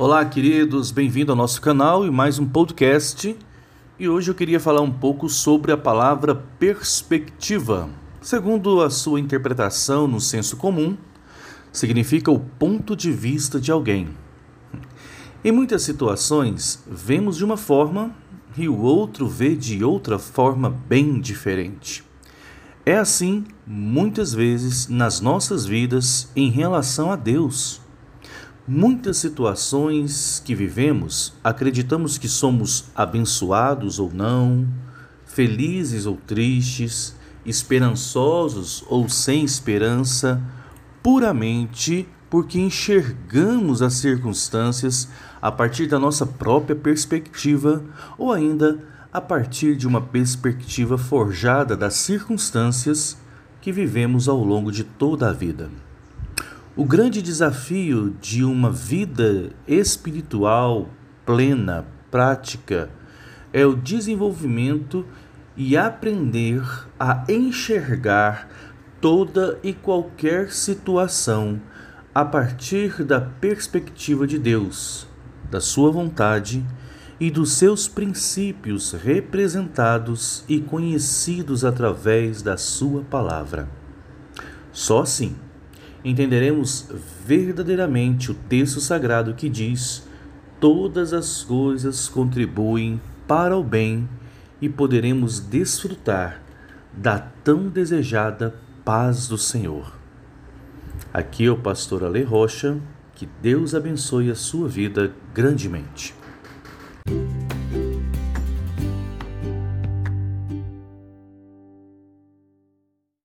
Olá, queridos, bem-vindo ao nosso canal e mais um podcast. E hoje eu queria falar um pouco sobre a palavra perspectiva. Segundo a sua interpretação no senso comum, significa o ponto de vista de alguém. Em muitas situações, vemos de uma forma e o outro vê de outra forma bem diferente. É assim, muitas vezes, nas nossas vidas em relação a Deus. Muitas situações que vivemos, acreditamos que somos abençoados ou não, felizes ou tristes, esperançosos ou sem esperança, puramente porque enxergamos as circunstâncias a partir da nossa própria perspectiva ou ainda a partir de uma perspectiva forjada das circunstâncias que vivemos ao longo de toda a vida. O grande desafio de uma vida espiritual plena, prática, é o desenvolvimento e aprender a enxergar toda e qualquer situação a partir da perspectiva de Deus, da Sua vontade e dos seus princípios representados e conhecidos através da Sua palavra. Só assim entenderemos verdadeiramente o texto sagrado que diz: todas as coisas contribuem para o bem e poderemos desfrutar da tão desejada paz do Senhor. Aqui é o pastor Ale Rocha, que Deus abençoe a sua vida grandemente.